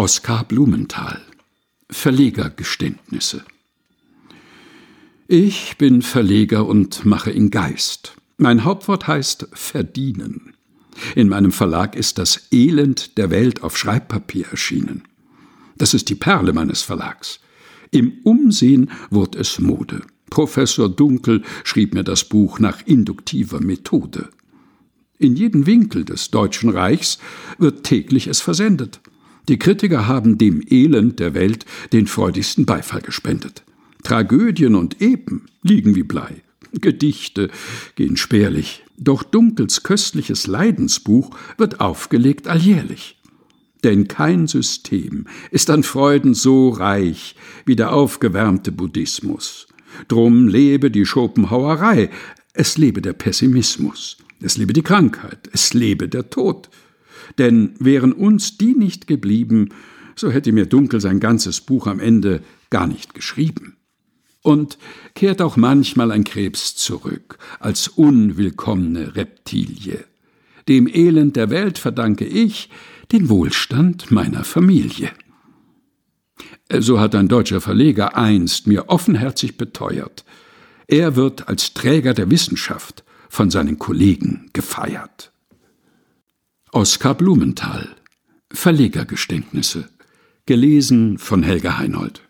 Oskar Blumenthal Verlegergeständnisse Ich bin Verleger und mache in Geist. Mein Hauptwort heißt verdienen. In meinem Verlag ist das Elend der Welt auf Schreibpapier erschienen. Das ist die Perle meines Verlags. Im Umsehen wurde es Mode. Professor Dunkel schrieb mir das Buch nach induktiver Methode. In jeden Winkel des Deutschen Reichs wird täglich es versendet. Die Kritiker haben dem Elend der Welt den freudigsten Beifall gespendet. Tragödien und Epen liegen wie Blei. Gedichte gehen spärlich. Doch Dunkels köstliches Leidensbuch wird aufgelegt alljährlich. Denn kein System ist an Freuden so reich wie der aufgewärmte Buddhismus. Drum lebe die Schopenhauerei, es lebe der Pessimismus, es lebe die Krankheit, es lebe der Tod. Denn wären uns die nicht geblieben, so hätte mir Dunkel sein ganzes Buch am Ende gar nicht geschrieben. Und kehrt auch manchmal ein Krebs zurück, als unwillkommene Reptilie. Dem Elend der Welt verdanke ich den Wohlstand meiner Familie. So hat ein deutscher Verleger einst mir offenherzig beteuert, er wird als Träger der Wissenschaft von seinen Kollegen gefeiert. Oskar Blumenthal. Verlegergeständnisse. Gelesen von Helga Heinold